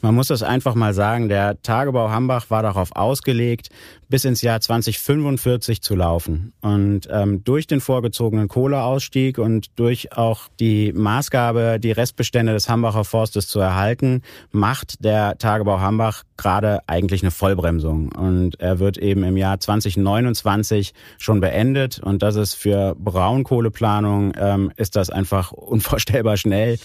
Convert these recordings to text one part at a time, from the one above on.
Man muss das einfach mal sagen, der Tagebau Hambach war darauf ausgelegt, bis ins Jahr 2045 zu laufen. Und ähm, durch den vorgezogenen Kohleausstieg und durch auch die Maßgabe, die Restbestände des Hambacher Forstes zu erhalten, macht der Tagebau Hambach gerade eigentlich eine Vollbremsung. Und er wird eben im Jahr 2029 schon beendet. Und das ist für Braunkohleplanung, ähm, ist das einfach unvorstellbar schnell.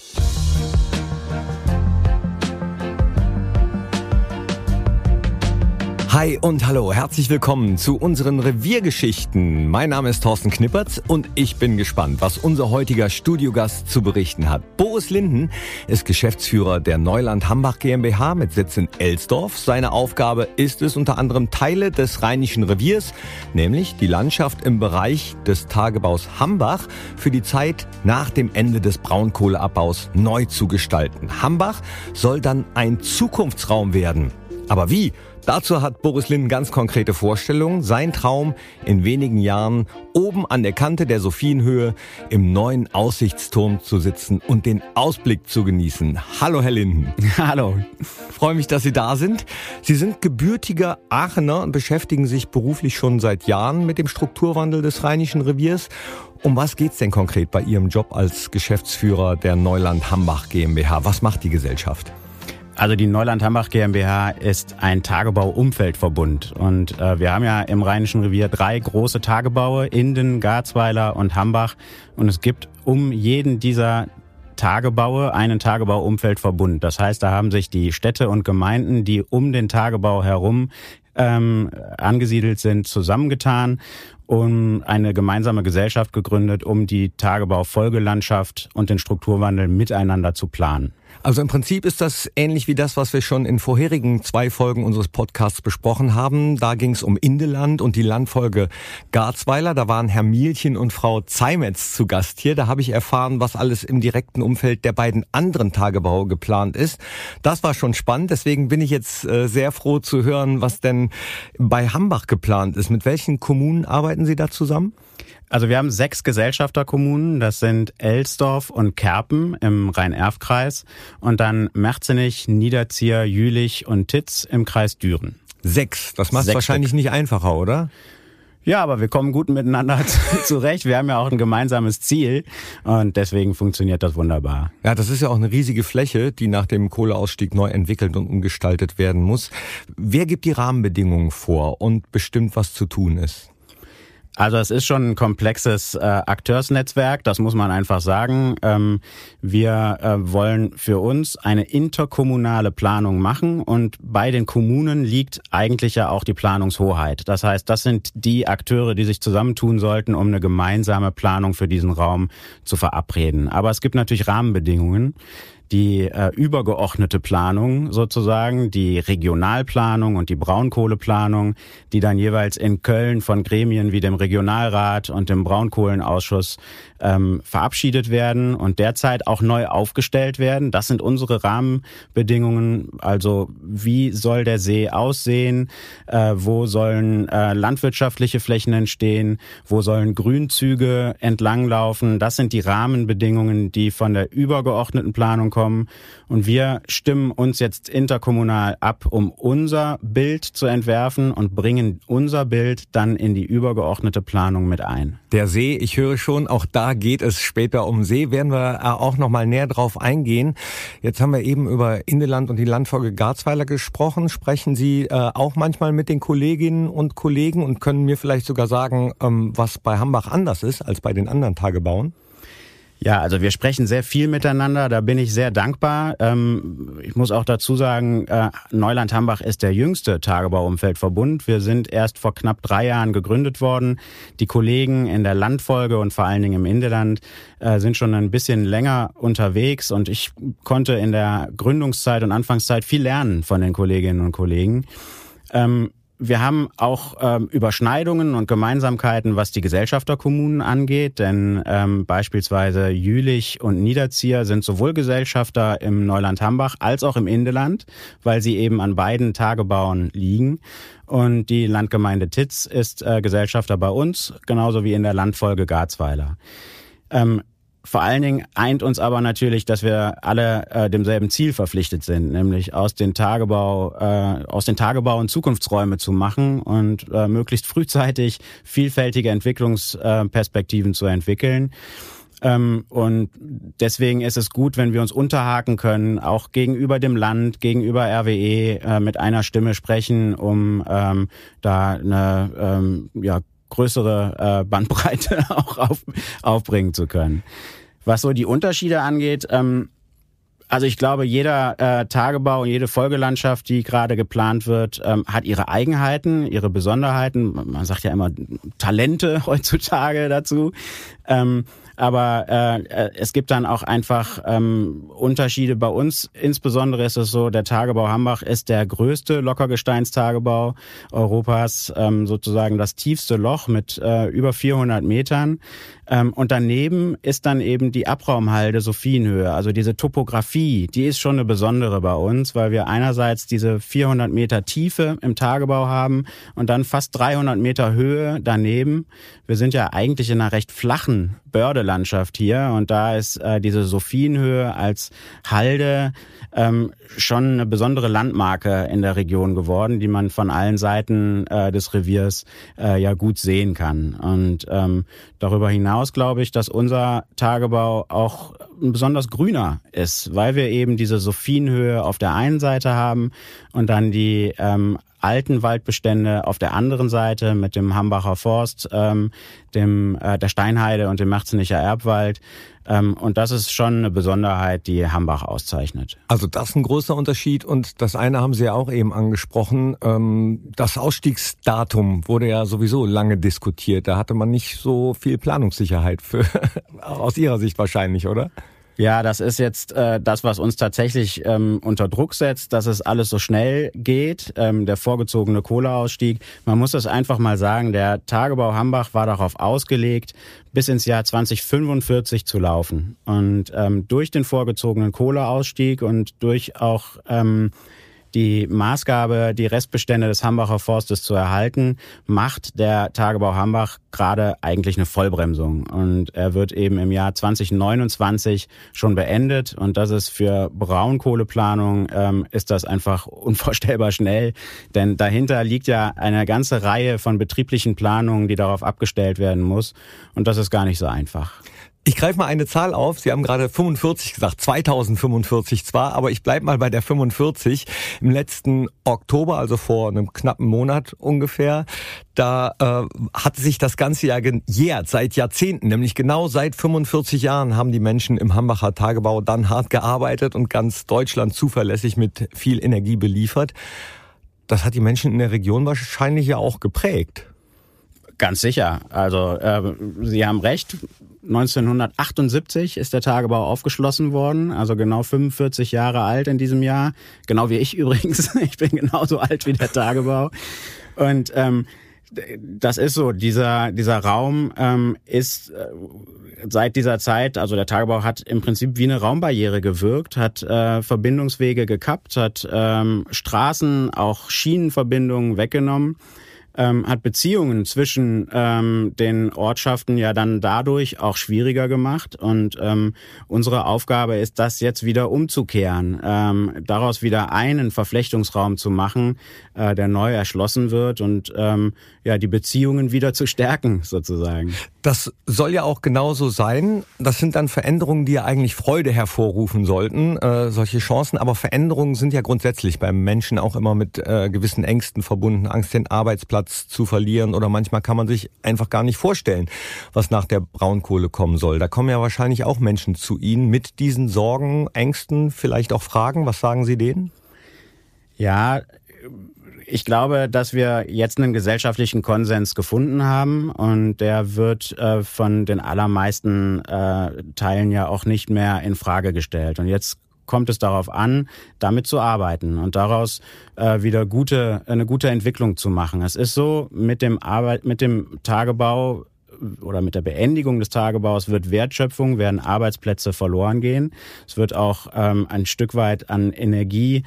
Hi und hallo, herzlich willkommen zu unseren Reviergeschichten. Mein Name ist Thorsten Knippertz und ich bin gespannt, was unser heutiger Studiogast zu berichten hat. Boris Linden ist Geschäftsführer der Neuland Hambach GmbH mit Sitz in Elsdorf. Seine Aufgabe ist es unter anderem Teile des Rheinischen Reviers, nämlich die Landschaft im Bereich des Tagebaus Hambach für die Zeit nach dem Ende des Braunkohleabbaus neu zu gestalten. Hambach soll dann ein Zukunftsraum werden. Aber wie? Dazu hat Boris Linden ganz konkrete Vorstellungen. Sein Traum, in wenigen Jahren oben an der Kante der Sophienhöhe im neuen Aussichtsturm zu sitzen und den Ausblick zu genießen. Hallo, Herr Linden. Hallo. freue mich, dass Sie da sind. Sie sind gebürtiger Aachener und beschäftigen sich beruflich schon seit Jahren mit dem Strukturwandel des Rheinischen Reviers. Um was geht's denn konkret bei Ihrem Job als Geschäftsführer der Neuland Hambach GmbH? Was macht die Gesellschaft? Also die Neuland Hambach GmbH ist ein Tagebau-Umfeldverbund und äh, wir haben ja im Rheinischen Revier drei große Tagebaue, Inden, Garzweiler und Hambach und es gibt um jeden dieser Tagebaue einen Tagebau-Umfeldverbund. Das heißt, da haben sich die Städte und Gemeinden, die um den Tagebau herum ähm, angesiedelt sind, zusammengetan und eine gemeinsame Gesellschaft gegründet, um die Tagebau-Folgelandschaft und den Strukturwandel miteinander zu planen. Also im Prinzip ist das ähnlich wie das, was wir schon in vorherigen zwei Folgen unseres Podcasts besprochen haben. Da ging es um Indeland und die Landfolge Garzweiler. Da waren Herr Mielchen und Frau Zeimetz zu Gast hier. Da habe ich erfahren, was alles im direkten Umfeld der beiden anderen Tagebau geplant ist. Das war schon spannend. Deswegen bin ich jetzt äh, sehr froh zu hören, was denn bei Hambach geplant ist. Mit welchen Kommunen arbeiten Sie da zusammen? Also wir haben sechs Gesellschafterkommunen, das sind Elsdorf und Kerpen im Rhein-Erf-Kreis und dann Merzenich, Niederzier, Jülich und Titz im Kreis Düren. Sechs, das macht es wahrscheinlich Stück. nicht einfacher, oder? Ja, aber wir kommen gut miteinander zurecht. Wir haben ja auch ein gemeinsames Ziel und deswegen funktioniert das wunderbar. Ja, das ist ja auch eine riesige Fläche, die nach dem Kohleausstieg neu entwickelt und umgestaltet werden muss. Wer gibt die Rahmenbedingungen vor und bestimmt, was zu tun ist? Also es ist schon ein komplexes äh, Akteursnetzwerk, das muss man einfach sagen. Ähm, wir äh, wollen für uns eine interkommunale Planung machen und bei den Kommunen liegt eigentlich ja auch die Planungshoheit. Das heißt, das sind die Akteure, die sich zusammentun sollten, um eine gemeinsame Planung für diesen Raum zu verabreden. Aber es gibt natürlich Rahmenbedingungen die äh, übergeordnete Planung sozusagen, die Regionalplanung und die Braunkohleplanung, die dann jeweils in Köln von Gremien wie dem Regionalrat und dem Braunkohlenausschuss ähm, verabschiedet werden und derzeit auch neu aufgestellt werden. Das sind unsere Rahmenbedingungen. Also wie soll der See aussehen? Äh, wo sollen äh, landwirtschaftliche Flächen entstehen? Wo sollen Grünzüge entlanglaufen? Das sind die Rahmenbedingungen, die von der übergeordneten Planung kommen. Und wir stimmen uns jetzt interkommunal ab, um unser Bild zu entwerfen und bringen unser Bild dann in die übergeordnete Planung mit ein. Der See, ich höre schon, auch da geht es später um See, werden wir äh, auch noch mal näher drauf eingehen. Jetzt haben wir eben über Indeland und die Landfolge Garzweiler gesprochen. Sprechen Sie äh, auch manchmal mit den Kolleginnen und Kollegen und können mir vielleicht sogar sagen, ähm, was bei Hambach anders ist als bei den anderen Tagebauen? Ja, also wir sprechen sehr viel miteinander, da bin ich sehr dankbar. Ähm, ich muss auch dazu sagen, äh, Neuland-Hambach ist der jüngste Tagebauumfeldverbund. Wir sind erst vor knapp drei Jahren gegründet worden. Die Kollegen in der Landfolge und vor allen Dingen im Indeland äh, sind schon ein bisschen länger unterwegs und ich konnte in der Gründungszeit und Anfangszeit viel lernen von den Kolleginnen und Kollegen. Ähm, wir haben auch ähm, Überschneidungen und Gemeinsamkeiten, was die Gesellschafterkommunen angeht, denn ähm, beispielsweise Jülich und Niederzier sind sowohl Gesellschafter im Neuland Hambach als auch im Indeland, weil sie eben an beiden Tagebauen liegen. Und die Landgemeinde Titz ist äh, Gesellschafter bei uns, genauso wie in der Landfolge Garzweiler. Ähm, vor allen Dingen eint uns aber natürlich, dass wir alle äh, demselben Ziel verpflichtet sind, nämlich aus den Tagebau, äh, aus den Tagebau und Zukunftsräume zu machen und äh, möglichst frühzeitig vielfältige Entwicklungsperspektiven zu entwickeln. Ähm, und deswegen ist es gut, wenn wir uns unterhaken können, auch gegenüber dem Land, gegenüber RWE äh, mit einer Stimme sprechen, um ähm, da eine ähm, ja, größere äh, Bandbreite auch auf, aufbringen zu können. Was so die Unterschiede angeht, ähm, also ich glaube, jeder äh, Tagebau und jede Folgelandschaft, die gerade geplant wird, ähm, hat ihre Eigenheiten, ihre Besonderheiten. Man sagt ja immer Talente heutzutage dazu. Ähm, aber äh, äh, es gibt dann auch einfach ähm, Unterschiede bei uns. Insbesondere ist es so, der Tagebau Hambach ist der größte Lockergesteinstagebau Europas, ähm, sozusagen das tiefste Loch mit äh, über 400 Metern. Ähm, und daneben ist dann eben die Abraumhalde Sophienhöhe. Also diese Topografie, die ist schon eine besondere bei uns, weil wir einerseits diese 400 Meter Tiefe im Tagebau haben und dann fast 300 Meter Höhe daneben. Wir sind ja eigentlich in einer recht flachen Bördelandschaft hier und da ist äh, diese Sophienhöhe als Halde ähm, schon eine besondere Landmarke in der Region geworden, die man von allen Seiten äh, des Reviers äh, ja gut sehen kann. Und ähm, darüber hinaus glaube ich, dass unser Tagebau auch ein besonders grüner ist, weil wir eben diese Sophienhöhe auf der einen Seite haben und dann die ähm, alten Waldbestände auf der anderen Seite mit dem Hambacher Forst, ähm, dem äh, der Steinheide und dem Marzenicher Erbwald. Ähm, und das ist schon eine Besonderheit, die Hambach auszeichnet. Also das ist ein großer Unterschied. Und das eine haben Sie ja auch eben angesprochen. Ähm, das Ausstiegsdatum wurde ja sowieso lange diskutiert. Da hatte man nicht so viel Planungssicherheit für, aus Ihrer Sicht wahrscheinlich, oder? Ja, das ist jetzt äh, das, was uns tatsächlich ähm, unter Druck setzt, dass es alles so schnell geht. Ähm, der vorgezogene Kohleausstieg. Man muss das einfach mal sagen, der Tagebau Hambach war darauf ausgelegt, bis ins Jahr 2045 zu laufen. Und ähm, durch den vorgezogenen Kohleausstieg und durch auch ähm, die Maßgabe, die Restbestände des Hambacher Forstes zu erhalten, macht der Tagebau Hambach gerade eigentlich eine Vollbremsung. Und er wird eben im Jahr 2029 schon beendet. Und das ist für Braunkohleplanung, ähm, ist das einfach unvorstellbar schnell. Denn dahinter liegt ja eine ganze Reihe von betrieblichen Planungen, die darauf abgestellt werden muss. Und das ist gar nicht so einfach. Ich greife mal eine Zahl auf. Sie haben gerade 45 gesagt, 2045 zwar, aber ich bleibe mal bei der 45. Im letzten Oktober, also vor einem knappen Monat ungefähr, da äh, hat sich das ganze Jahr gejährt, seit Jahrzehnten, nämlich genau seit 45 Jahren haben die Menschen im Hambacher Tagebau dann hart gearbeitet und ganz Deutschland zuverlässig mit viel Energie beliefert. Das hat die Menschen in der Region wahrscheinlich ja auch geprägt. Ganz sicher. Also äh, Sie haben recht. 1978 ist der Tagebau aufgeschlossen worden, also genau 45 Jahre alt in diesem Jahr. Genau wie ich übrigens. Ich bin genauso alt wie der Tagebau. Und ähm, das ist so, dieser, dieser Raum ähm, ist äh, seit dieser Zeit, also der Tagebau hat im Prinzip wie eine Raumbarriere gewirkt, hat äh, Verbindungswege gekappt, hat ähm, Straßen, auch Schienenverbindungen weggenommen ähm, hat Beziehungen zwischen ähm, den Ortschaften ja dann dadurch auch schwieriger gemacht. Und ähm, unsere Aufgabe ist, das jetzt wieder umzukehren, ähm, daraus wieder einen Verflechtungsraum zu machen, äh, der neu erschlossen wird und ähm, ja die Beziehungen wieder zu stärken sozusagen. Das soll ja auch genauso sein. Das sind dann Veränderungen, die ja eigentlich Freude hervorrufen sollten, äh, solche Chancen. Aber Veränderungen sind ja grundsätzlich beim Menschen auch immer mit äh, gewissen Ängsten verbunden, Angst, den Arbeitsplatz zu verlieren oder manchmal kann man sich einfach gar nicht vorstellen, was nach der Braunkohle kommen soll. Da kommen ja wahrscheinlich auch Menschen zu Ihnen mit diesen Sorgen, Ängsten, vielleicht auch Fragen. Was sagen Sie denen? Ja, ich glaube, dass wir jetzt einen gesellschaftlichen Konsens gefunden haben und der wird äh, von den allermeisten äh, Teilen ja auch nicht mehr in Frage gestellt. Und jetzt kommt es darauf an, damit zu arbeiten und daraus äh, wieder gute eine gute Entwicklung zu machen. Es ist so mit dem Arbeit mit dem Tagebau oder mit der Beendigung des Tagebaus wird Wertschöpfung, werden Arbeitsplätze verloren gehen. Es wird auch ähm, ein Stück weit an Energiesicherheit,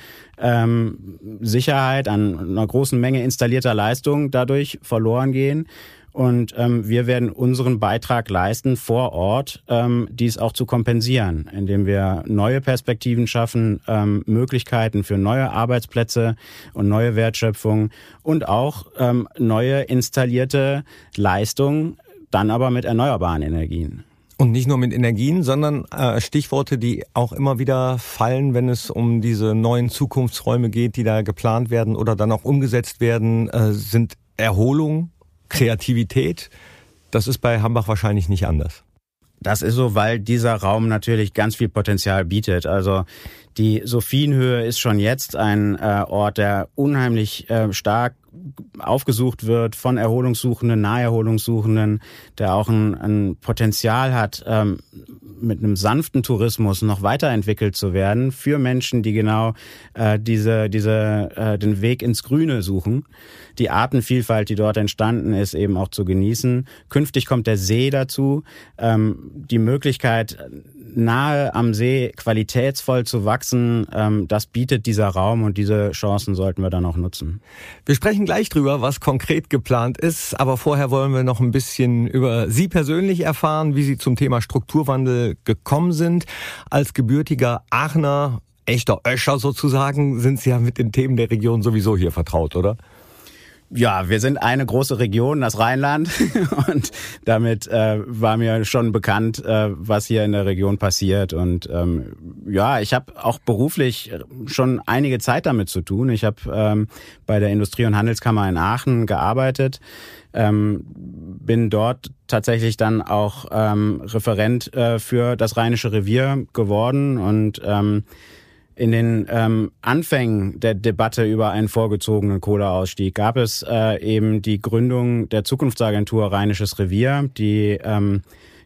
ähm, an einer großen Menge installierter Leistung dadurch verloren gehen. Und ähm, wir werden unseren Beitrag leisten, vor Ort ähm, dies auch zu kompensieren, indem wir neue Perspektiven schaffen, ähm, Möglichkeiten für neue Arbeitsplätze und neue Wertschöpfung und auch ähm, neue installierte Leistungen, dann aber mit erneuerbaren Energien. Und nicht nur mit Energien, sondern äh, Stichworte, die auch immer wieder fallen, wenn es um diese neuen Zukunftsräume geht, die da geplant werden oder dann auch umgesetzt werden, äh, sind Erholung, Kreativität. Das ist bei Hambach wahrscheinlich nicht anders. Das ist so, weil dieser Raum natürlich ganz viel Potenzial bietet. Also die Sophienhöhe ist schon jetzt ein äh, Ort, der unheimlich äh, stark aufgesucht wird von Erholungssuchenden, Naherholungssuchenden, der auch ein, ein Potenzial hat, ähm, mit einem sanften Tourismus noch weiterentwickelt zu werden für Menschen, die genau äh, diese, diese, äh, den Weg ins Grüne suchen. Die Artenvielfalt, die dort entstanden ist, eben auch zu genießen. Künftig kommt der See dazu, ähm, die Möglichkeit, nahe am See qualitätsvoll zu wachsen, ähm, das bietet dieser Raum und diese Chancen sollten wir dann auch nutzen. Wir sprechen gleich drüber, was konkret geplant ist, aber vorher wollen wir noch ein bisschen über Sie persönlich erfahren, wie Sie zum Thema Strukturwandel gekommen sind. Als gebürtiger Aachener, echter Öscher sozusagen, sind Sie ja mit den Themen der Region sowieso hier vertraut, oder? Ja, wir sind eine große Region, das Rheinland. Und damit äh, war mir schon bekannt, äh, was hier in der Region passiert. Und ähm, ja, ich habe auch beruflich schon einige Zeit damit zu tun. Ich habe ähm, bei der Industrie- und Handelskammer in Aachen gearbeitet. Ähm, bin dort tatsächlich dann auch ähm, Referent äh, für das Rheinische Revier geworden und ähm, in den ähm, Anfängen der Debatte über einen vorgezogenen Kohleausstieg gab es äh, eben die Gründung der Zukunftsagentur Rheinisches Revier, die ähm,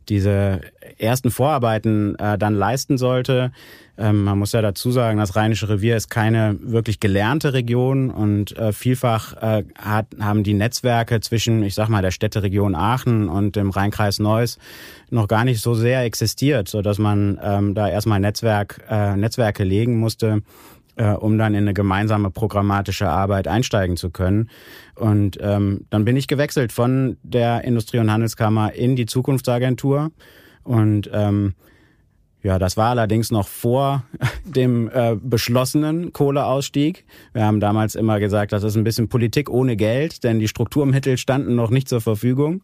diese ersten Vorarbeiten äh, dann leisten sollte. Ähm, man muss ja dazu sagen, das Rheinische Revier ist keine wirklich gelernte Region und äh, vielfach äh, hat, haben die Netzwerke zwischen, ich sag mal, der Städteregion Aachen und dem Rheinkreis Neuss noch gar nicht so sehr existiert, so dass man ähm, da erstmal Netzwerk, äh, Netzwerke legen musste, äh, um dann in eine gemeinsame programmatische Arbeit einsteigen zu können. Und ähm, dann bin ich gewechselt von der Industrie- und Handelskammer in die Zukunftsagentur und ähm, ja, das war allerdings noch vor dem äh, beschlossenen Kohleausstieg. Wir haben damals immer gesagt, das ist ein bisschen Politik ohne Geld, denn die Strukturmittel standen noch nicht zur Verfügung.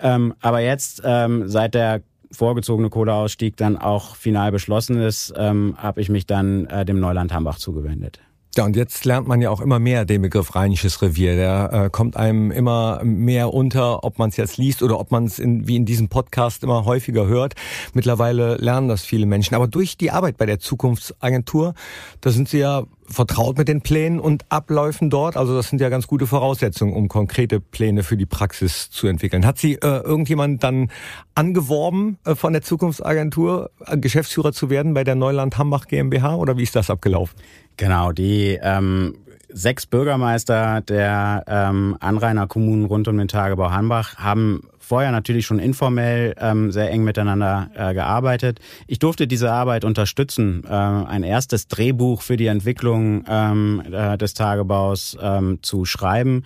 Ähm, aber jetzt, ähm, seit der vorgezogene Kohleausstieg dann auch final beschlossen ist, ähm, habe ich mich dann äh, dem Neuland Hambach zugewendet. Ja, und jetzt lernt man ja auch immer mehr den Begriff Rheinisches Revier. Der äh, kommt einem immer mehr unter, ob man es jetzt liest oder ob man es in, wie in diesem Podcast immer häufiger hört. Mittlerweile lernen das viele Menschen. Aber durch die Arbeit bei der Zukunftsagentur, da sind Sie ja vertraut mit den Plänen und Abläufen dort. Also das sind ja ganz gute Voraussetzungen, um konkrete Pläne für die Praxis zu entwickeln. Hat Sie äh, irgendjemand dann angeworben äh, von der Zukunftsagentur, äh, Geschäftsführer zu werden bei der Neuland Hambach GmbH oder wie ist das abgelaufen? Genau, die ähm, sechs Bürgermeister der ähm, Anrainerkommunen rund um den Tagebau Hanbach haben vorher natürlich schon informell ähm, sehr eng miteinander äh, gearbeitet. Ich durfte diese Arbeit unterstützen, äh, ein erstes Drehbuch für die Entwicklung ähm, äh, des Tagebaus ähm, zu schreiben.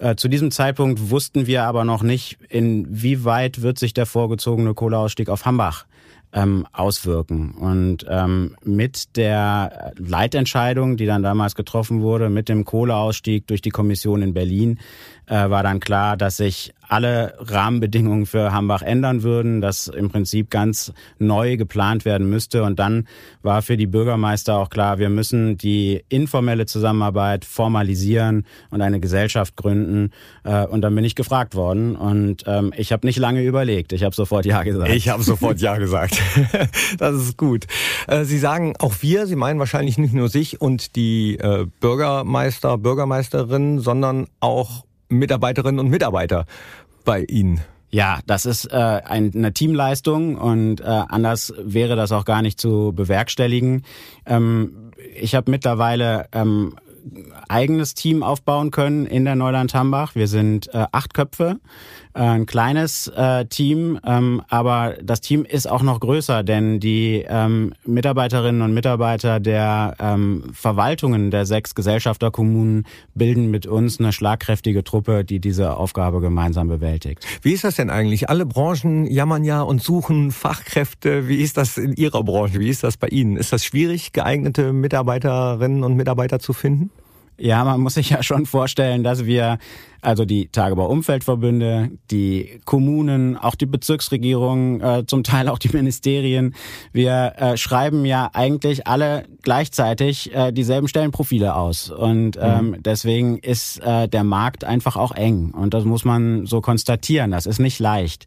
Äh, zu diesem Zeitpunkt wussten wir aber noch nicht, inwieweit wird sich der vorgezogene Kohleausstieg auf Hambach ähm, auswirken. Und ähm, mit der Leitentscheidung, die dann damals getroffen wurde, mit dem Kohleausstieg durch die Kommission in Berlin, äh, war dann klar, dass sich alle Rahmenbedingungen für Hambach ändern würden, dass im Prinzip ganz neu geplant werden müsste. Und dann war für die Bürgermeister auch klar, wir müssen die informelle Zusammenarbeit formalisieren und eine Gesellschaft gründen. Äh, und dann bin ich gefragt worden. Und ähm, ich habe nicht lange überlegt. Ich habe sofort Ja gesagt. Ich habe sofort Ja gesagt. das ist gut. Äh, Sie sagen auch wir, Sie meinen wahrscheinlich nicht nur sich und die äh, Bürgermeister, Bürgermeisterinnen, sondern auch Mitarbeiterinnen und Mitarbeiter bei Ihnen? Ja, das ist äh, eine Teamleistung und äh, anders wäre das auch gar nicht zu bewerkstelligen. Ähm, ich habe mittlerweile ähm, eigenes Team aufbauen können in der Neuland Hambach. Wir sind äh, acht Köpfe, ein kleines äh, Team, ähm, aber das Team ist auch noch größer, denn die ähm, Mitarbeiterinnen und Mitarbeiter der ähm, Verwaltungen der sechs Gesellschafterkommunen bilden mit uns eine schlagkräftige Truppe, die diese Aufgabe gemeinsam bewältigt. Wie ist das denn eigentlich? Alle Branchen jammern ja und suchen Fachkräfte. Wie ist das in Ihrer Branche? Wie ist das bei Ihnen? Ist das schwierig, geeignete Mitarbeiterinnen und Mitarbeiter zu finden? Ja, man muss sich ja schon vorstellen, dass wir, also die Tagebau-Umweltverbünde, die Kommunen, auch die Bezirksregierungen, äh, zum Teil auch die Ministerien, wir äh, schreiben ja eigentlich alle gleichzeitig äh, dieselben Stellenprofile aus. Und mhm. ähm, mhm. deswegen ist äh, der Markt einfach auch eng. Und das muss man so konstatieren. Das ist nicht leicht.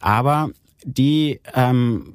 Aber die ähm,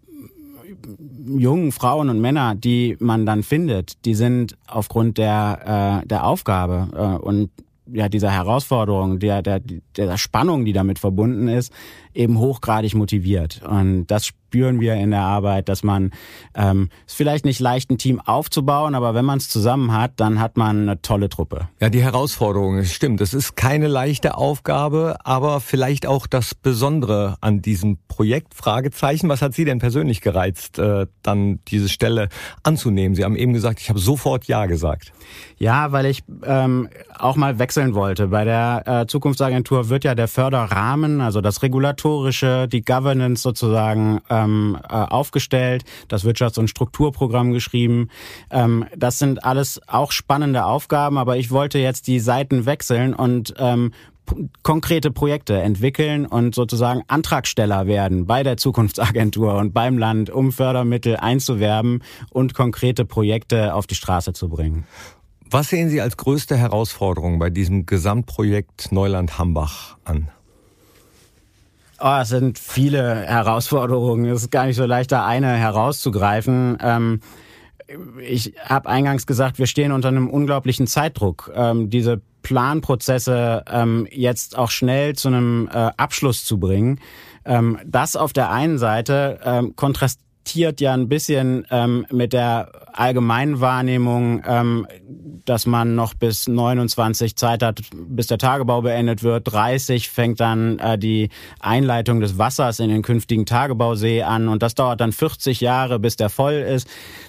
jungen Frauen und Männer, die man dann findet, die sind aufgrund der, äh, der Aufgabe äh, und ja, dieser Herausforderung, der, der, der Spannung, die damit verbunden ist, eben hochgradig motiviert. Und das spüren wir in der Arbeit, dass man ähm, ist vielleicht nicht leicht, ein Team aufzubauen, aber wenn man es zusammen hat, dann hat man eine tolle Truppe. Ja, die Herausforderung, stimmt. Es ist keine leichte Aufgabe, aber vielleicht auch das Besondere an diesem Projekt. Fragezeichen. Was hat Sie denn persönlich gereizt, äh, dann diese Stelle anzunehmen? Sie haben eben gesagt, ich habe sofort Ja gesagt. Ja, weil ich ähm, auch mal wechseln wollte. Bei der äh, Zukunftsagentur wird ja der Förderrahmen, also das Regulatorische, die Governance sozusagen äh, ähm, äh, aufgestellt, das Wirtschafts- und Strukturprogramm geschrieben. Ähm, das sind alles auch spannende Aufgaben, aber ich wollte jetzt die Seiten wechseln und ähm, konkrete Projekte entwickeln und sozusagen Antragsteller werden bei der Zukunftsagentur und beim Land, um Fördermittel einzuwerben und konkrete Projekte auf die Straße zu bringen. Was sehen Sie als größte Herausforderung bei diesem Gesamtprojekt Neuland-Hambach an? Oh, es sind viele Herausforderungen. Es ist gar nicht so leicht, da eine herauszugreifen. Ähm, ich habe eingangs gesagt, wir stehen unter einem unglaublichen Zeitdruck. Ähm, diese Planprozesse ähm, jetzt auch schnell zu einem äh, Abschluss zu bringen. Ähm, das auf der einen Seite ähm, kontrastiert ja ein bisschen ähm, mit der allgemeinen Wahrnehmung, ähm, dass man noch bis 29 Zeit hat, bis der Tagebau beendet wird. 30 fängt dann äh, die Einleitung des Wassers in den künftigen Tagebausee an und das dauert dann 40 Jahre, bis der voll ist.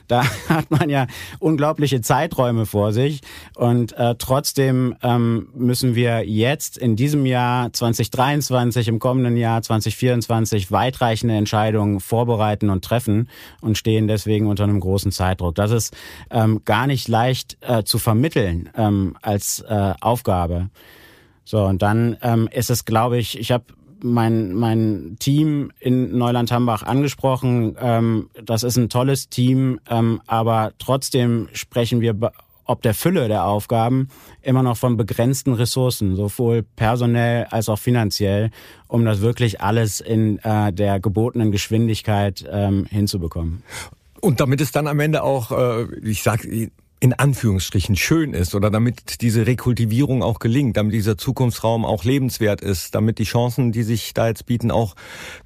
Da hat man ja unglaubliche Zeiträume vor sich und äh, trotzdem ähm, müssen wir jetzt in diesem Jahr 2023, im kommenden Jahr 2024 weitreichende Entscheidungen vorbereiten und treffen und stehen deswegen unter einem großen Zeitdruck. Das ist ähm, gar nicht leicht äh, zu vermitteln ähm, als äh, Aufgabe. So, und dann ähm, ist es, glaube ich, ich habe mein, mein Team in Neuland-Hambach angesprochen. Ähm, das ist ein tolles Team, ähm, aber trotzdem sprechen wir ob der Fülle der Aufgaben immer noch von begrenzten Ressourcen, sowohl personell als auch finanziell, um das wirklich alles in äh, der gebotenen Geschwindigkeit ähm, hinzubekommen. Und damit es dann am Ende auch, äh, ich sag in Anführungsstrichen schön ist oder damit diese Rekultivierung auch gelingt, damit dieser Zukunftsraum auch lebenswert ist, damit die Chancen, die sich da jetzt bieten, auch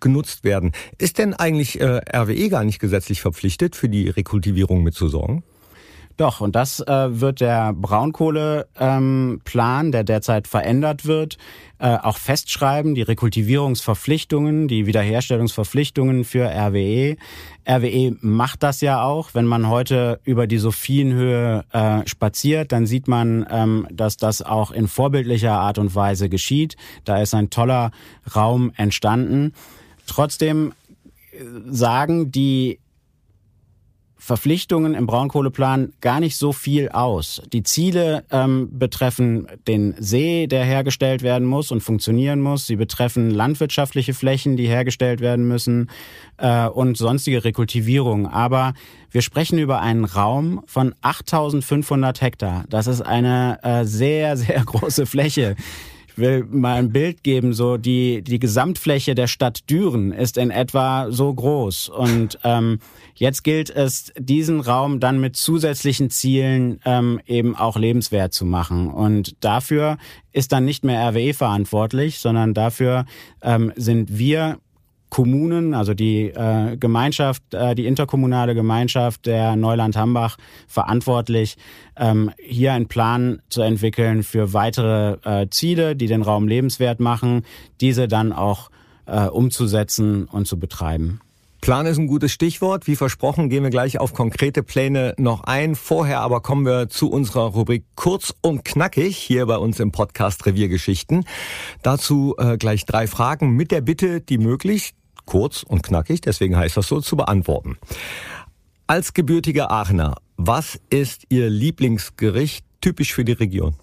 genutzt werden. Ist denn eigentlich äh, RWE gar nicht gesetzlich verpflichtet, für die Rekultivierung mitzusorgen? Doch, und das äh, wird der Braunkohleplan, ähm, der derzeit verändert wird, äh, auch festschreiben, die Rekultivierungsverpflichtungen, die Wiederherstellungsverpflichtungen für RWE. RWE macht das ja auch. Wenn man heute über die Sophienhöhe äh, spaziert, dann sieht man, ähm, dass das auch in vorbildlicher Art und Weise geschieht. Da ist ein toller Raum entstanden. Trotzdem äh, sagen die Verpflichtungen im Braunkohleplan gar nicht so viel aus. Die Ziele ähm, betreffen den See, der hergestellt werden muss und funktionieren muss. Sie betreffen landwirtschaftliche Flächen, die hergestellt werden müssen äh, und sonstige Rekultivierung. Aber wir sprechen über einen Raum von 8500 Hektar. Das ist eine äh, sehr, sehr große Fläche will mal ein Bild geben, so die, die Gesamtfläche der Stadt Düren ist in etwa so groß. Und ähm, jetzt gilt es, diesen Raum dann mit zusätzlichen Zielen ähm, eben auch lebenswert zu machen. Und dafür ist dann nicht mehr RWE verantwortlich, sondern dafür ähm, sind wir Kommunen, also die äh, Gemeinschaft, äh, die interkommunale Gemeinschaft der Neuland-Hambach verantwortlich, ähm, hier einen Plan zu entwickeln für weitere äh, Ziele, die den Raum lebenswert machen, diese dann auch äh, umzusetzen und zu betreiben. Plan ist ein gutes Stichwort. Wie versprochen gehen wir gleich auf konkrete Pläne noch ein. Vorher aber kommen wir zu unserer Rubrik Kurz und Knackig hier bei uns im Podcast Reviergeschichten. Dazu äh, gleich drei Fragen mit der Bitte, die möglichst kurz und knackig, deswegen heißt das so, zu beantworten. Als gebürtiger Aachener, was ist Ihr Lieblingsgericht typisch für die Region?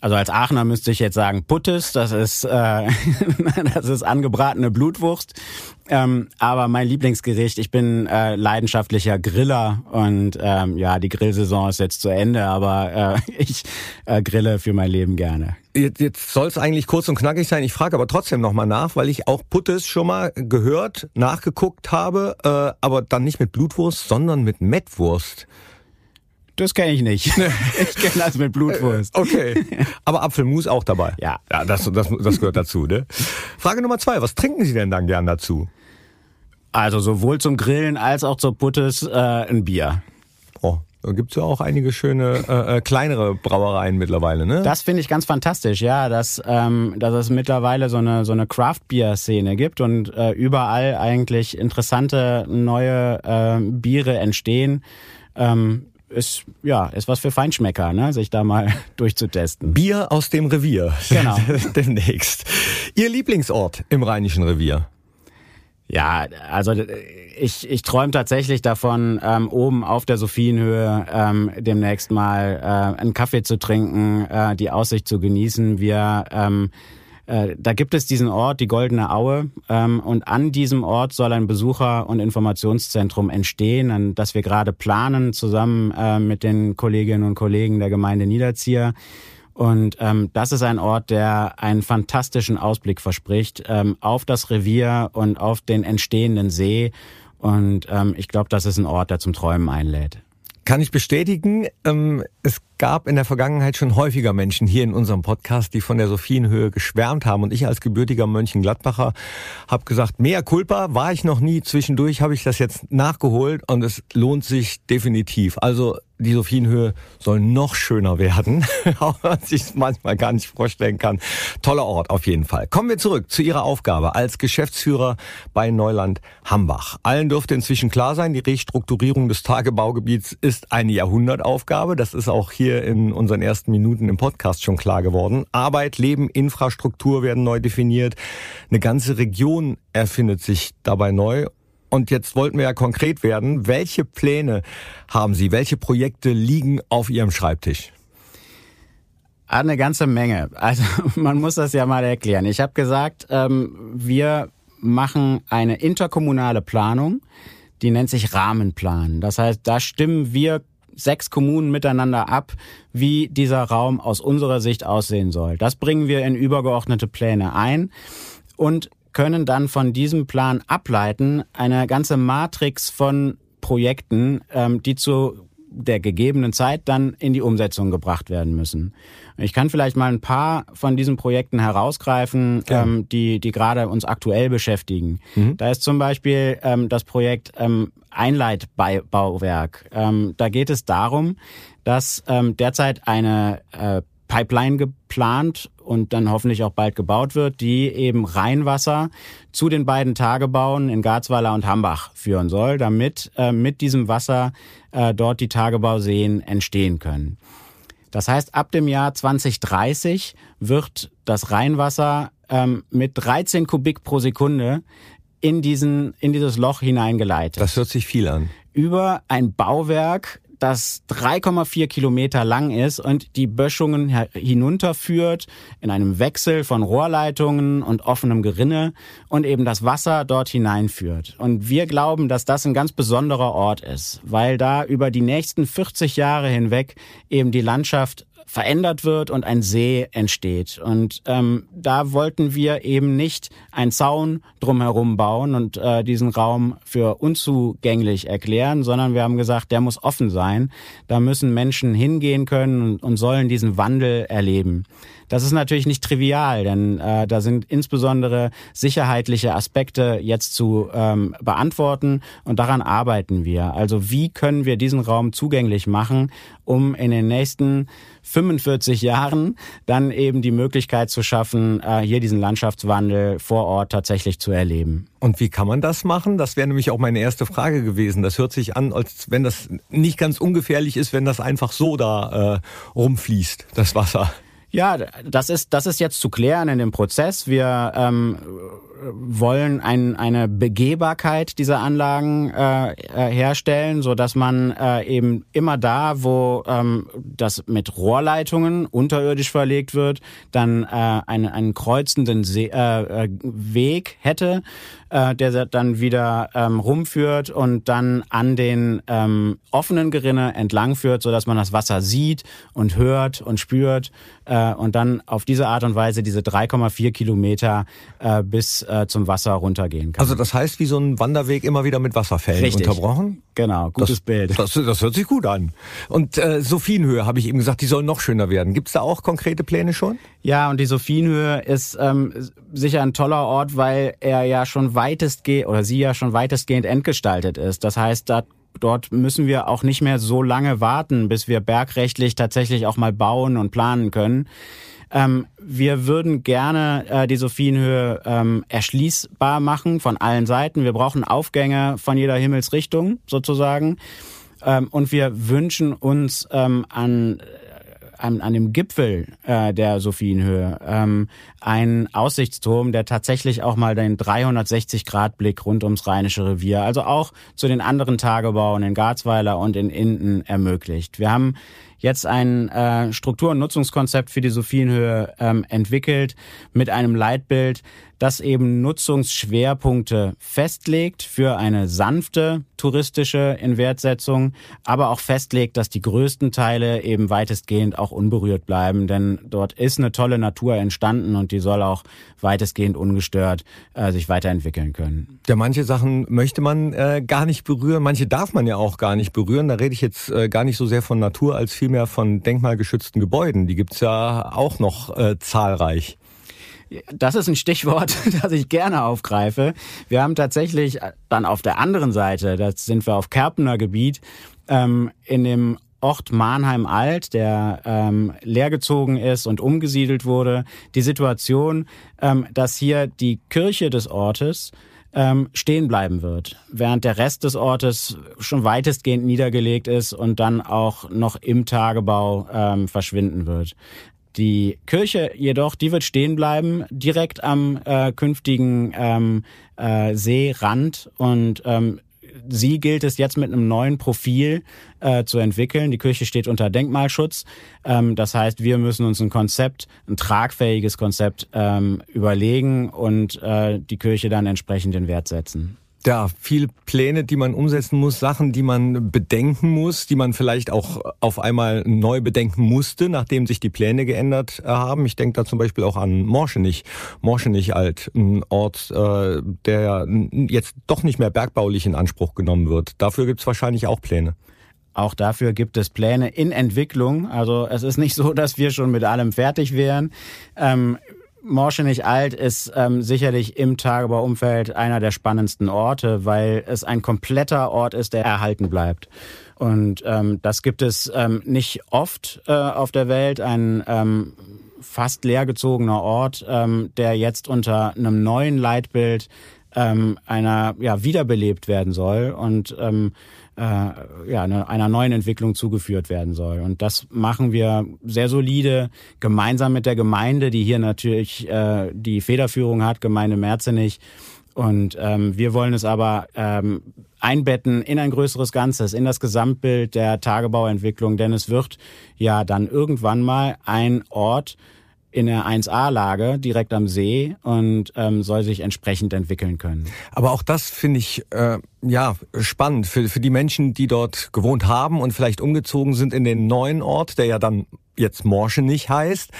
Also als Aachener müsste ich jetzt sagen Puttes, das ist äh, das ist angebratene Blutwurst. Ähm, aber mein Lieblingsgericht, ich bin äh, leidenschaftlicher Griller und ähm, ja, die Grillsaison ist jetzt zu Ende, aber äh, ich äh, grille für mein Leben gerne. Jetzt, jetzt soll es eigentlich kurz und knackig sein. Ich frage aber trotzdem nochmal nach, weil ich auch Puttes schon mal gehört, nachgeguckt habe, äh, aber dann nicht mit Blutwurst, sondern mit Mettwurst. Das kenne ich nicht. ich kenne das mit Blutwurst. Okay. Aber Apfelmus auch dabei. Ja. Ja, das, das, das gehört dazu, ne? Frage Nummer zwei. Was trinken Sie denn dann gern dazu? Also sowohl zum Grillen als auch zur Puttes äh, ein Bier. Oh, da gibt's ja auch einige schöne äh, äh, kleinere Brauereien mittlerweile, ne? Das finde ich ganz fantastisch, ja, dass, ähm, dass es mittlerweile so eine, so eine Craft-Bier-Szene gibt und äh, überall eigentlich interessante neue äh, Biere entstehen. Ähm, ist ja ist was für Feinschmecker, ne? sich da mal durchzutesten. Bier aus dem Revier. Genau. Demnächst. Ihr Lieblingsort im Rheinischen Revier? Ja, also ich, ich träume tatsächlich davon, ähm, oben auf der Sophienhöhe ähm, demnächst mal äh, einen Kaffee zu trinken, äh, die Aussicht zu genießen. Wir ähm, äh, da gibt es diesen Ort, die Goldene Aue, ähm, und an diesem Ort soll ein Besucher- und Informationszentrum entstehen, an das wir gerade planen, zusammen äh, mit den Kolleginnen und Kollegen der Gemeinde Niederzieher. Und ähm, das ist ein Ort, der einen fantastischen Ausblick verspricht ähm, auf das Revier und auf den entstehenden See. Und ähm, ich glaube, das ist ein Ort, der zum Träumen einlädt. Kann ich bestätigen. Ähm, es gab in der Vergangenheit schon häufiger Menschen hier in unserem Podcast, die von der Sophienhöhe geschwärmt haben. Und ich als gebürtiger Mönchengladbacher habe gesagt, mehr Culpa war ich noch nie. Zwischendurch habe ich das jetzt nachgeholt und es lohnt sich definitiv. Also die Sophienhöhe soll noch schöner werden, auch wenn sich es manchmal gar nicht vorstellen kann. Toller Ort auf jeden Fall. Kommen wir zurück zu Ihrer Aufgabe als Geschäftsführer bei Neuland Hambach. Allen dürfte inzwischen klar sein, die Restrukturierung des Tagebaugebiets ist eine Jahrhundertaufgabe. Das ist auch hier in unseren ersten Minuten im Podcast schon klar geworden. Arbeit, Leben, Infrastruktur werden neu definiert. Eine ganze Region erfindet sich dabei neu und jetzt wollten wir ja konkret werden. Welche Pläne haben Sie? Welche Projekte liegen auf Ihrem Schreibtisch? Eine ganze Menge. Also man muss das ja mal erklären. Ich habe gesagt, ähm, wir machen eine interkommunale Planung, die nennt sich Rahmenplan. Das heißt, da stimmen wir sechs Kommunen miteinander ab, wie dieser Raum aus unserer Sicht aussehen soll. Das bringen wir in übergeordnete Pläne ein. Und können dann von diesem Plan ableiten eine ganze Matrix von Projekten, ähm, die zu der gegebenen Zeit dann in die Umsetzung gebracht werden müssen. Ich kann vielleicht mal ein paar von diesen Projekten herausgreifen, ja. ähm, die, die gerade uns aktuell beschäftigen. Mhm. Da ist zum Beispiel ähm, das Projekt ähm, Einleitbauwerk. Ähm, da geht es darum, dass ähm, derzeit eine äh, Pipeline geplant und dann hoffentlich auch bald gebaut wird, die eben Rheinwasser zu den beiden Tagebauen in Garzweiler und Hambach führen soll, damit äh, mit diesem Wasser äh, dort die Tagebauseen entstehen können. Das heißt, ab dem Jahr 2030 wird das Rheinwasser ähm, mit 13 Kubik pro Sekunde in diesen in dieses Loch hineingeleitet. Das hört sich viel an. Über ein Bauwerk, das 3,4 Kilometer lang ist und die Böschungen hinunterführt in einem Wechsel von Rohrleitungen und offenem Gerinne und eben das Wasser dort hineinführt. Und wir glauben, dass das ein ganz besonderer Ort ist, weil da über die nächsten 40 Jahre hinweg eben die Landschaft verändert wird und ein See entsteht. Und ähm, da wollten wir eben nicht einen Zaun drumherum bauen und äh, diesen Raum für unzugänglich erklären, sondern wir haben gesagt, der muss offen sein. Da müssen Menschen hingehen können und, und sollen diesen Wandel erleben. Das ist natürlich nicht trivial, denn äh, da sind insbesondere sicherheitliche Aspekte jetzt zu ähm, beantworten und daran arbeiten wir. Also wie können wir diesen Raum zugänglich machen, um in den nächsten 45 Jahren dann eben die Möglichkeit zu schaffen, äh, hier diesen Landschaftswandel vor Ort tatsächlich zu erleben. Und wie kann man das machen? Das wäre nämlich auch meine erste Frage gewesen. Das hört sich an, als wenn das nicht ganz ungefährlich ist, wenn das einfach so da äh, rumfließt, das Wasser. Ja, das ist, das ist jetzt zu klären in dem Prozess. Wir ähm, wollen ein, eine Begehbarkeit dieser Anlagen äh, äh, herstellen, so dass man äh, eben immer da, wo ähm, das mit Rohrleitungen unterirdisch verlegt wird, dann äh, einen, einen kreuzenden See, äh, äh, Weg hätte, äh, der dann wieder ähm, rumführt und dann an den ähm, offenen Gerinne entlang führt, so dass man das Wasser sieht und hört und spürt äh, und dann auf diese Art und Weise diese 3,4 Kilometer äh, bis äh, zum Wasser runtergehen kann. Also das heißt, wie so ein Wanderweg immer wieder mit Wasserfällen Richtig. unterbrochen? Genau, gutes das, Bild. Das, das hört sich gut an. Und äh, Sophienhöhe, habe ich eben gesagt, die soll noch schöner werden. Gibt es da auch konkrete Pläne schon? Ja, und die Sophienhöhe ist ähm, sicher ein toller Ort, weil er ja schon weitestgehend oder sie ja schon weitestgehend entgestaltet ist. Das heißt, da dort müssen wir auch nicht mehr so lange warten, bis wir bergrechtlich tatsächlich auch mal bauen und planen können. Ähm, wir würden gerne äh, die Sophienhöhe ähm, erschließbar machen von allen Seiten. Wir brauchen Aufgänge von jeder Himmelsrichtung sozusagen. Ähm, und wir wünschen uns ähm, an an, an dem Gipfel äh, der Sophienhöhe ähm, ein Aussichtsturm, der tatsächlich auch mal den 360-Grad-Blick rund ums Rheinische Revier, also auch zu den anderen Tagebauen in Garzweiler und in Inden ermöglicht. Wir haben jetzt ein äh, Struktur- und Nutzungskonzept für die Sophienhöhe ähm, entwickelt mit einem Leitbild, das eben Nutzungsschwerpunkte festlegt für eine sanfte touristische Inwertsetzung, aber auch festlegt, dass die größten Teile eben weitestgehend auch unberührt bleiben, denn dort ist eine tolle Natur entstanden und die soll auch weitestgehend ungestört äh, sich weiterentwickeln können. Ja, manche Sachen möchte man äh, gar nicht berühren, manche darf man ja auch gar nicht berühren. Da rede ich jetzt äh, gar nicht so sehr von Natur als vielmehr von denkmalgeschützten Gebäuden. Die gibt's ja auch noch äh, zahlreich. Das ist ein Stichwort, das ich gerne aufgreife. Wir haben tatsächlich dann auf der anderen Seite, das sind wir auf Kerpener Gebiet, ähm, in dem Ort Mannheim Alt, der ähm, leergezogen ist und umgesiedelt wurde, die Situation, ähm, dass hier die Kirche des Ortes ähm, stehen bleiben wird, während der Rest des Ortes schon weitestgehend niedergelegt ist und dann auch noch im Tagebau ähm, verschwinden wird. Die Kirche jedoch, die wird stehen bleiben, direkt am äh, künftigen ähm, äh, Seerand und ähm, sie gilt es jetzt mit einem neuen Profil äh, zu entwickeln. Die Kirche steht unter Denkmalschutz. Ähm, das heißt, wir müssen uns ein Konzept, ein tragfähiges Konzept ähm, überlegen und äh, die Kirche dann entsprechend in Wert setzen ja, viele Pläne, die man umsetzen muss, Sachen, die man bedenken muss, die man vielleicht auch auf einmal neu bedenken musste, nachdem sich die Pläne geändert äh, haben. Ich denke da zum Beispiel auch an Morschenich, Morschenich alt, ein Ort, äh, der jetzt doch nicht mehr bergbaulich in Anspruch genommen wird. Dafür gibt es wahrscheinlich auch Pläne. Auch dafür gibt es Pläne in Entwicklung. Also es ist nicht so, dass wir schon mit allem fertig wären. Ähm, Morsche nicht alt ist ähm, sicherlich im Tagebauumfeld einer der spannendsten Orte, weil es ein kompletter Ort ist, der erhalten bleibt. Und ähm, das gibt es ähm, nicht oft äh, auf der Welt. Ein ähm, fast leergezogener Ort, ähm, der jetzt unter einem neuen Leitbild ähm, einer ja wiederbelebt werden soll und ähm, äh, ja, einer neuen Entwicklung zugeführt werden soll. Und das machen wir sehr solide gemeinsam mit der Gemeinde, die hier natürlich äh, die Federführung hat, Gemeinde Merzenich. Und ähm, wir wollen es aber ähm, einbetten in ein größeres Ganzes, in das Gesamtbild der Tagebauentwicklung, denn es wird ja dann irgendwann mal ein Ort in der 1A-Lage direkt am See und ähm, soll sich entsprechend entwickeln können. Aber auch das finde ich äh, ja spannend für, für die Menschen, die dort gewohnt haben und vielleicht umgezogen sind in den neuen Ort, der ja dann jetzt Morschenich heißt,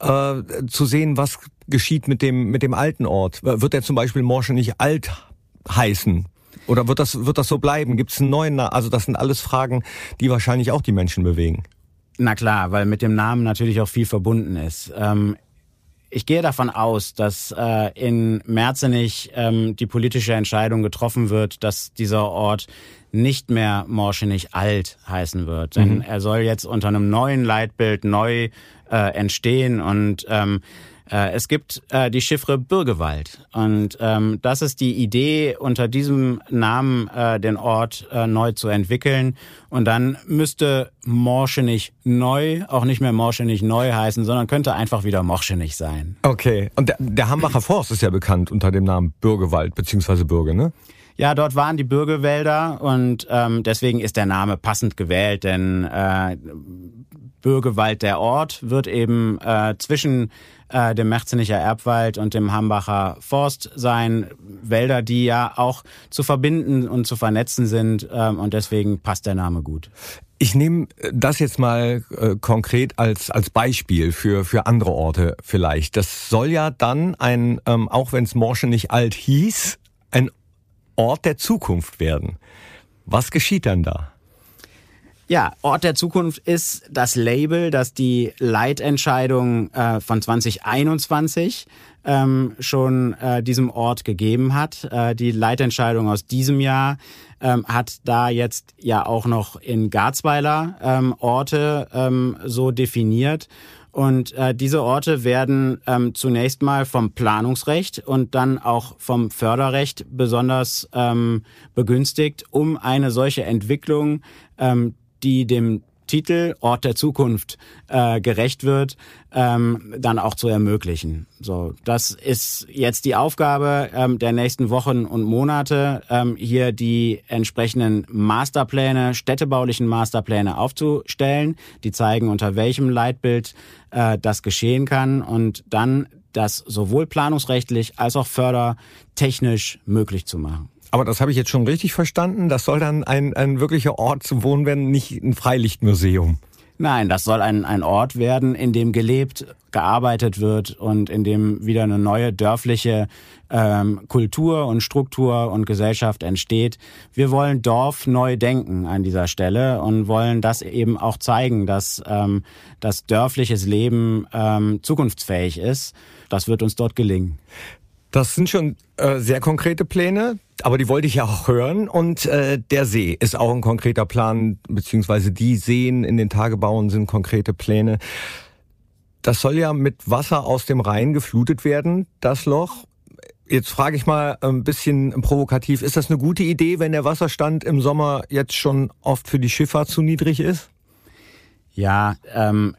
äh, zu sehen, was geschieht mit dem, mit dem alten Ort. Wird er zum Beispiel Morschenich alt heißen? Oder wird das, wird das so bleiben? Gibt es einen neuen? Also das sind alles Fragen, die wahrscheinlich auch die Menschen bewegen. Na klar, weil mit dem Namen natürlich auch viel verbunden ist. Ähm, ich gehe davon aus, dass äh, in Merzenich ähm, die politische Entscheidung getroffen wird, dass dieser Ort nicht mehr Morschenich alt heißen wird. Denn mhm. er soll jetzt unter einem neuen Leitbild neu äh, entstehen und ähm, äh, es gibt äh, die Chiffre Bürgewald und ähm, das ist die Idee, unter diesem Namen äh, den Ort äh, neu zu entwickeln. Und dann müsste Morschenich neu auch nicht mehr Morschenich neu heißen, sondern könnte einfach wieder Morschenich sein. Okay. Und der, der Hambacher Forst ist ja bekannt unter dem Namen Bürgewald beziehungsweise Bürge, ne? Ja, dort waren die Bürgewälder und ähm, deswegen ist der Name passend gewählt, denn äh, Bürgewald der Ort wird eben äh, zwischen äh, dem Merzenicher Erbwald und dem Hambacher Forst sein. Wälder, die ja auch zu verbinden und zu vernetzen sind ähm, und deswegen passt der Name gut. Ich nehme das jetzt mal äh, konkret als, als Beispiel für, für andere Orte vielleicht. Das soll ja dann ein, ähm, auch wenn es Morsche nicht alt hieß, ein Ort der Zukunft werden. Was geschieht dann da? Ja, Ort der Zukunft ist das Label, das die Leitentscheidung äh, von 2021 ähm, schon äh, diesem Ort gegeben hat. Äh, die Leitentscheidung aus diesem Jahr ähm, hat da jetzt ja auch noch in Garzweiler ähm, Orte ähm, so definiert. Und äh, diese Orte werden ähm, zunächst mal vom Planungsrecht und dann auch vom Förderrecht besonders ähm, begünstigt, um eine solche Entwicklung, ähm, die dem Titel Ort der Zukunft äh, gerecht wird, ähm, dann auch zu ermöglichen. So, das ist jetzt die Aufgabe ähm, der nächsten Wochen und Monate, ähm, hier die entsprechenden Masterpläne, städtebaulichen Masterpläne aufzustellen, die zeigen, unter welchem Leitbild äh, das geschehen kann und dann das sowohl planungsrechtlich als auch fördertechnisch möglich zu machen. Aber das habe ich jetzt schon richtig verstanden. Das soll dann ein, ein wirklicher Ort zum Wohnen werden, nicht ein Freilichtmuseum. Nein, das soll ein, ein Ort werden, in dem gelebt, gearbeitet wird und in dem wieder eine neue dörfliche ähm, Kultur und Struktur und Gesellschaft entsteht. Wir wollen Dorf neu denken an dieser Stelle und wollen das eben auch zeigen, dass ähm, das dörfliches Leben ähm, zukunftsfähig ist. Das wird uns dort gelingen. Das sind schon äh, sehr konkrete Pläne, aber die wollte ich ja auch hören. Und äh, der See ist auch ein konkreter Plan, beziehungsweise die Seen in den Tagebauen sind konkrete Pläne. Das soll ja mit Wasser aus dem Rhein geflutet werden, das Loch. Jetzt frage ich mal ein bisschen provokativ, ist das eine gute Idee, wenn der Wasserstand im Sommer jetzt schon oft für die Schifffahrt zu niedrig ist? Ja, ähm,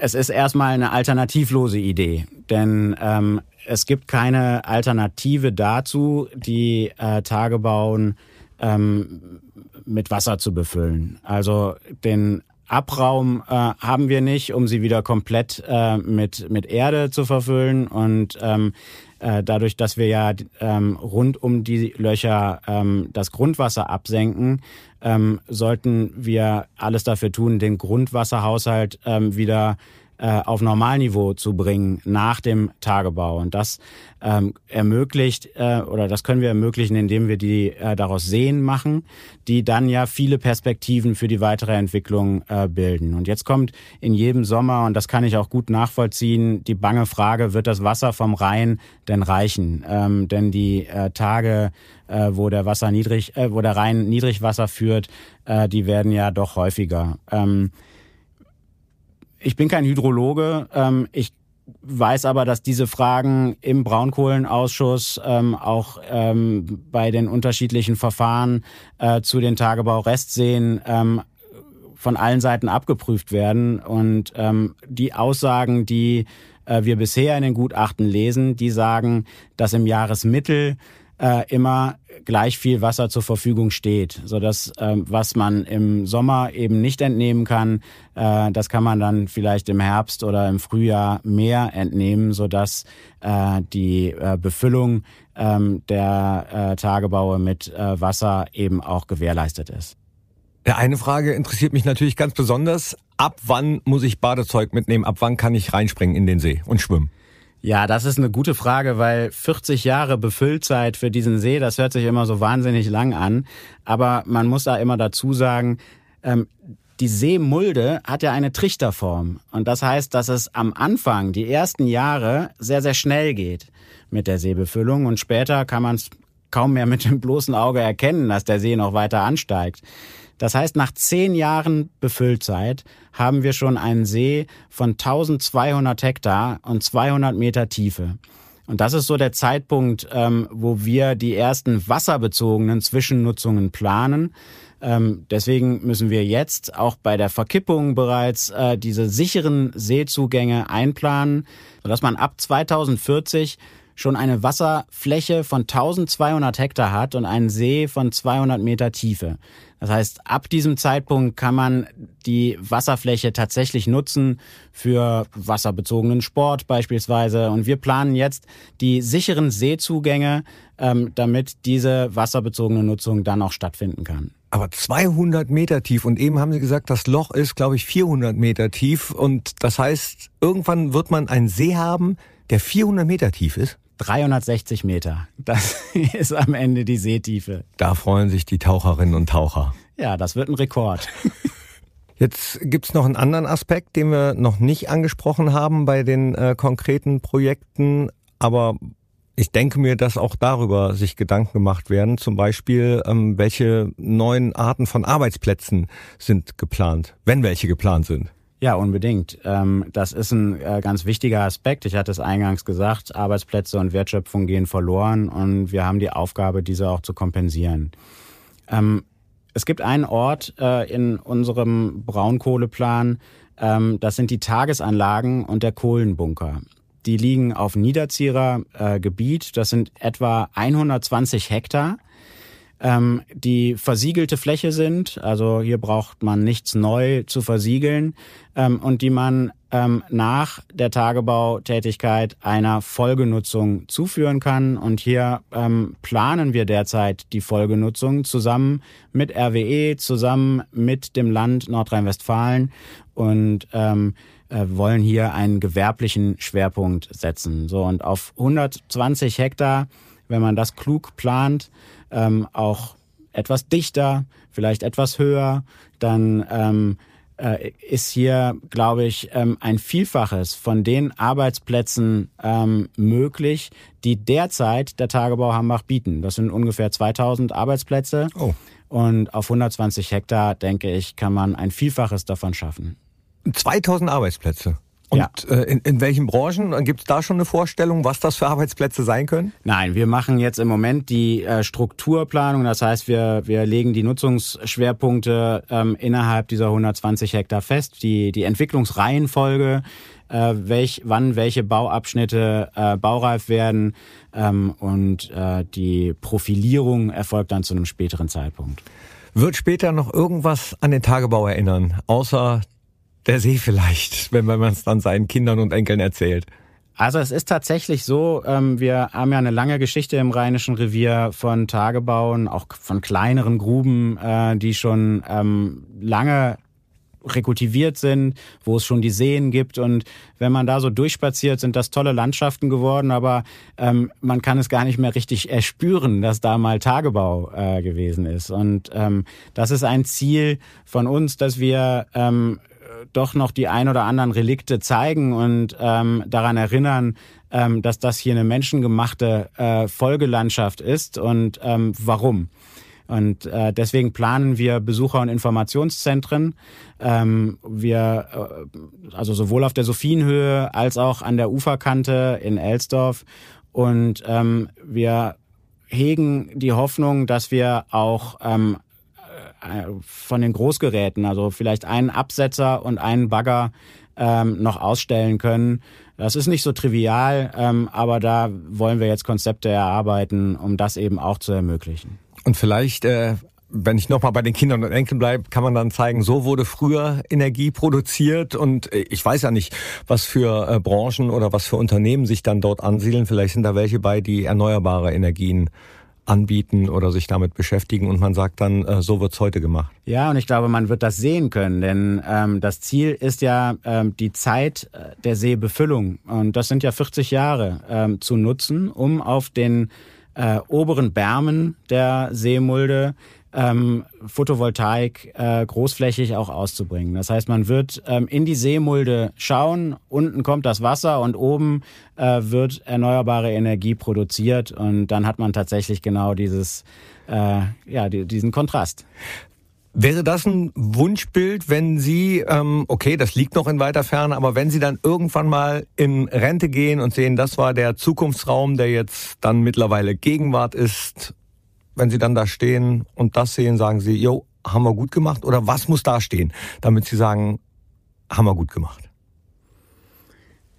es ist erstmal eine alternativlose Idee, denn ähm, es gibt keine Alternative dazu, die äh, Tagebauen ähm, mit Wasser zu befüllen. Also den Abraum äh, haben wir nicht, um sie wieder komplett äh, mit, mit Erde zu verfüllen. Und ähm, äh, dadurch, dass wir ja ähm, rund um die Löcher ähm, das Grundwasser absenken, ähm, sollten wir alles dafür tun, den Grundwasserhaushalt ähm, wieder auf Normalniveau zu bringen nach dem Tagebau. Und das ähm, ermöglicht äh, oder das können wir ermöglichen, indem wir die äh, daraus Seen machen, die dann ja viele Perspektiven für die weitere Entwicklung äh, bilden. Und jetzt kommt in jedem Sommer, und das kann ich auch gut nachvollziehen, die bange Frage, wird das Wasser vom Rhein denn reichen? Ähm, denn die äh, Tage, äh, wo der Wasser niedrig, äh, wo der Rhein Niedrigwasser führt, äh, die werden ja doch häufiger. Ähm, ich bin kein Hydrologe. Ähm, ich weiß aber, dass diese Fragen im Braunkohlenausschuss ähm, auch ähm, bei den unterschiedlichen Verfahren äh, zu den Tagebau-Restseen ähm, von allen Seiten abgeprüft werden. Und ähm, die Aussagen, die äh, wir bisher in den Gutachten lesen, die sagen, dass im Jahresmittel äh, immer gleich viel Wasser zur Verfügung steht, so dass äh, was man im Sommer eben nicht entnehmen kann, äh, das kann man dann vielleicht im Herbst oder im Frühjahr mehr entnehmen, so dass äh, die äh, Befüllung äh, der äh, Tagebaue mit äh, Wasser eben auch gewährleistet ist. Eine Frage interessiert mich natürlich ganz besonders. Ab wann muss ich Badezeug mitnehmen? Ab wann kann ich reinspringen in den See und schwimmen? Ja, das ist eine gute Frage, weil 40 Jahre Befüllzeit für diesen See, das hört sich immer so wahnsinnig lang an. Aber man muss da immer dazu sagen, ähm, die Seemulde hat ja eine Trichterform. Und das heißt, dass es am Anfang, die ersten Jahre, sehr, sehr schnell geht mit der Seebefüllung. Und später kann man es kaum mehr mit dem bloßen Auge erkennen, dass der See noch weiter ansteigt. Das heißt, nach zehn Jahren Befüllzeit haben wir schon einen See von 1200 Hektar und 200 Meter Tiefe. Und das ist so der Zeitpunkt, ähm, wo wir die ersten wasserbezogenen Zwischennutzungen planen. Ähm, deswegen müssen wir jetzt auch bei der Verkippung bereits äh, diese sicheren Seezugänge einplanen, sodass man ab 2040 schon eine Wasserfläche von 1200 Hektar hat und einen See von 200 Meter Tiefe. Das heißt, ab diesem Zeitpunkt kann man die Wasserfläche tatsächlich nutzen für wasserbezogenen Sport beispielsweise. Und wir planen jetzt die sicheren Seezugänge, ähm, damit diese wasserbezogene Nutzung dann auch stattfinden kann. Aber 200 Meter tief und eben haben Sie gesagt, das Loch ist, glaube ich, 400 Meter tief und das heißt, irgendwann wird man einen See haben, der 400 Meter tief ist? 360 Meter. Das ist am Ende die Seetiefe. Da freuen sich die Taucherinnen und Taucher. Ja, das wird ein Rekord. Jetzt gibt's noch einen anderen Aspekt, den wir noch nicht angesprochen haben bei den äh, konkreten Projekten, aber ich denke mir, dass auch darüber sich Gedanken gemacht werden. Zum Beispiel, ähm, welche neuen Arten von Arbeitsplätzen sind geplant, wenn welche geplant sind. Ja, unbedingt. Ähm, das ist ein äh, ganz wichtiger Aspekt. Ich hatte es eingangs gesagt, Arbeitsplätze und Wertschöpfung gehen verloren und wir haben die Aufgabe, diese auch zu kompensieren. Ähm, es gibt einen Ort äh, in unserem Braunkohleplan, ähm, das sind die Tagesanlagen und der Kohlenbunker. Die liegen auf Niederzierer äh, Gebiet, das sind etwa 120 Hektar ähm, die versiegelte Fläche sind. Also hier braucht man nichts neu zu versiegeln ähm, und die man ähm, nach der Tagebautätigkeit einer Folgenutzung zuführen kann. Und hier ähm, planen wir derzeit die Folgenutzung zusammen mit RWE, zusammen mit dem Land Nordrhein-Westfalen und ähm, äh, wollen hier einen gewerblichen Schwerpunkt setzen. So und auf 120 Hektar, wenn man das klug plant, ähm, auch etwas dichter, vielleicht etwas höher, dann ähm, äh, ist hier, glaube ich, ähm, ein Vielfaches von den Arbeitsplätzen ähm, möglich, die derzeit der Tagebau Hambach bieten. Das sind ungefähr 2000 Arbeitsplätze. Oh. Und auf 120 Hektar, denke ich, kann man ein Vielfaches davon schaffen. 2000 Arbeitsplätze? Und ja. äh, in, in welchen Branchen? Gibt es da schon eine Vorstellung, was das für Arbeitsplätze sein können? Nein, wir machen jetzt im Moment die äh, Strukturplanung. Das heißt, wir, wir legen die Nutzungsschwerpunkte ähm, innerhalb dieser 120 Hektar fest, die, die Entwicklungsreihenfolge, äh, welch, wann welche Bauabschnitte äh, baureif werden ähm, und äh, die Profilierung erfolgt dann zu einem späteren Zeitpunkt. Wird später noch irgendwas an den Tagebau erinnern, außer der See vielleicht, wenn man es dann seinen Kindern und Enkeln erzählt? Also es ist tatsächlich so, ähm, wir haben ja eine lange Geschichte im Rheinischen Revier von Tagebauen, auch von kleineren Gruben, äh, die schon ähm, lange rekultiviert sind, wo es schon die Seen gibt. Und wenn man da so durchspaziert, sind das tolle Landschaften geworden, aber ähm, man kann es gar nicht mehr richtig erspüren, dass da mal Tagebau äh, gewesen ist. Und ähm, das ist ein Ziel von uns, dass wir ähm, doch noch die ein oder anderen Relikte zeigen und ähm, daran erinnern, ähm, dass das hier eine menschengemachte äh, Folgelandschaft ist und ähm, warum. Und äh, deswegen planen wir Besucher- und Informationszentren. Ähm, wir, äh, also sowohl auf der Sophienhöhe als auch an der Uferkante in Elsdorf. Und ähm, wir hegen die Hoffnung, dass wir auch ähm, äh, von den Großgeräten, also vielleicht einen Absetzer und einen Bagger ähm, noch ausstellen können. Das ist nicht so trivial, ähm, aber da wollen wir jetzt Konzepte erarbeiten, um das eben auch zu ermöglichen. Und vielleicht äh wenn ich nochmal bei den Kindern und Enkeln bleibe, kann man dann zeigen, so wurde früher Energie produziert und äh, ich weiß ja nicht, was für äh, Branchen oder was für Unternehmen sich dann dort ansiedeln. Vielleicht sind da welche bei, die erneuerbare Energien anbieten oder sich damit beschäftigen und man sagt dann, äh, so wird's heute gemacht. Ja, und ich glaube, man wird das sehen können, denn ähm, das Ziel ist ja ähm, die Zeit äh, der Seebefüllung und das sind ja 40 Jahre ähm, zu nutzen, um auf den äh, oberen Bärmen der Seemulde ähm, Photovoltaik äh, großflächig auch auszubringen. Das heißt, man wird ähm, in die Seemulde schauen, unten kommt das Wasser und oben äh, wird erneuerbare Energie produziert und dann hat man tatsächlich genau dieses, äh, ja, die, diesen Kontrast. Wäre das ein Wunschbild, wenn Sie, ähm, okay, das liegt noch in weiter Ferne, aber wenn Sie dann irgendwann mal in Rente gehen und sehen, das war der Zukunftsraum, der jetzt dann mittlerweile Gegenwart ist, wenn Sie dann da stehen und das sehen, sagen Sie, jo, haben wir gut gemacht? Oder was muss da stehen, damit Sie sagen, haben wir gut gemacht?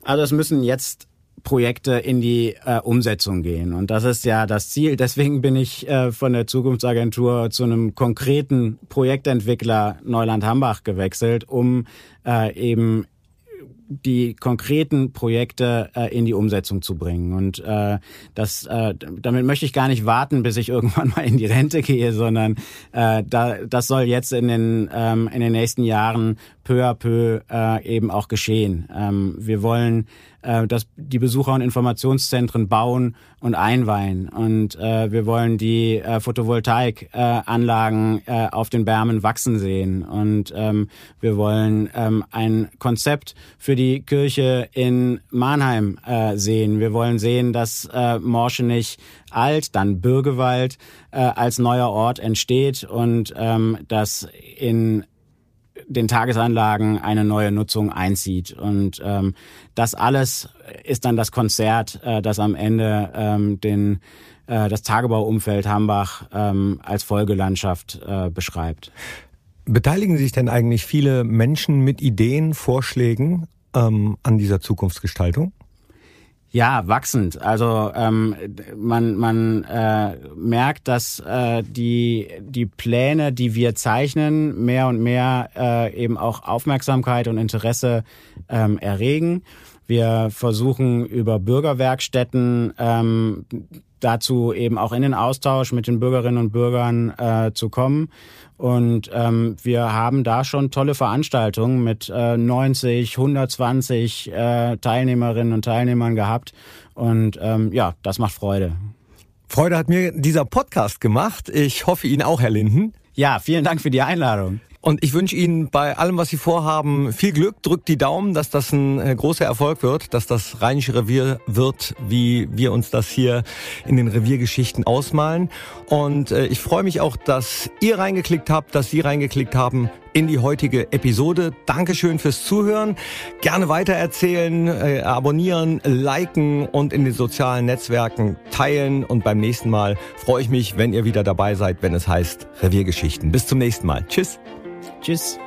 Also es müssen jetzt Projekte in die äh, Umsetzung gehen. Und das ist ja das Ziel. Deswegen bin ich äh, von der Zukunftsagentur zu einem konkreten Projektentwickler Neuland-Hambach gewechselt, um äh, eben die konkreten Projekte äh, in die Umsetzung zu bringen. Und äh, das, äh, damit möchte ich gar nicht warten, bis ich irgendwann mal in die Rente gehe, sondern äh, da, das soll jetzt in den, ähm, in den nächsten Jahren peu à peu äh, eben auch geschehen. Ähm, wir wollen äh, dass die Besucher- und Informationszentren bauen und einweihen. Und äh, wir wollen die äh, Photovoltaikanlagen äh, auf den Bärmen wachsen sehen. Und ähm, wir wollen ähm, ein Konzept für die Kirche in Mannheim äh, sehen. Wir wollen sehen, dass äh, Morschenich alt, dann Bürgewald äh, als neuer Ort entsteht und ähm, dass in den Tagesanlagen eine neue Nutzung einzieht. Und ähm, das alles ist dann das Konzert, äh, das am Ende ähm, den, äh, das Tagebauumfeld Hambach ähm, als Folgelandschaft äh, beschreibt. Beteiligen sich denn eigentlich viele Menschen mit Ideen, Vorschlägen ähm, an dieser Zukunftsgestaltung? Ja, wachsend. Also ähm, man, man äh, merkt, dass äh, die, die Pläne, die wir zeichnen, mehr und mehr äh, eben auch Aufmerksamkeit und Interesse ähm, erregen. Wir versuchen über Bürgerwerkstätten ähm, dazu eben auch in den Austausch mit den Bürgerinnen und Bürgern äh, zu kommen. Und ähm, wir haben da schon tolle Veranstaltungen mit äh, 90, 120 äh, Teilnehmerinnen und Teilnehmern gehabt. Und ähm, ja, das macht Freude. Freude hat mir dieser Podcast gemacht. Ich hoffe Ihnen auch, Herr Linden. Ja, vielen Dank für die Einladung. Und ich wünsche Ihnen bei allem, was Sie vorhaben, viel Glück. Drückt die Daumen, dass das ein äh, großer Erfolg wird, dass das Rheinische Revier wird, wie wir uns das hier in den Reviergeschichten ausmalen. Und äh, ich freue mich auch, dass ihr reingeklickt habt, dass Sie reingeklickt haben in die heutige Episode. Dankeschön fürs Zuhören. Gerne weitererzählen, äh, abonnieren, liken und in den sozialen Netzwerken teilen. Und beim nächsten Mal freue ich mich, wenn ihr wieder dabei seid, wenn es heißt Reviergeschichten. Bis zum nächsten Mal. Tschüss. Tschüss.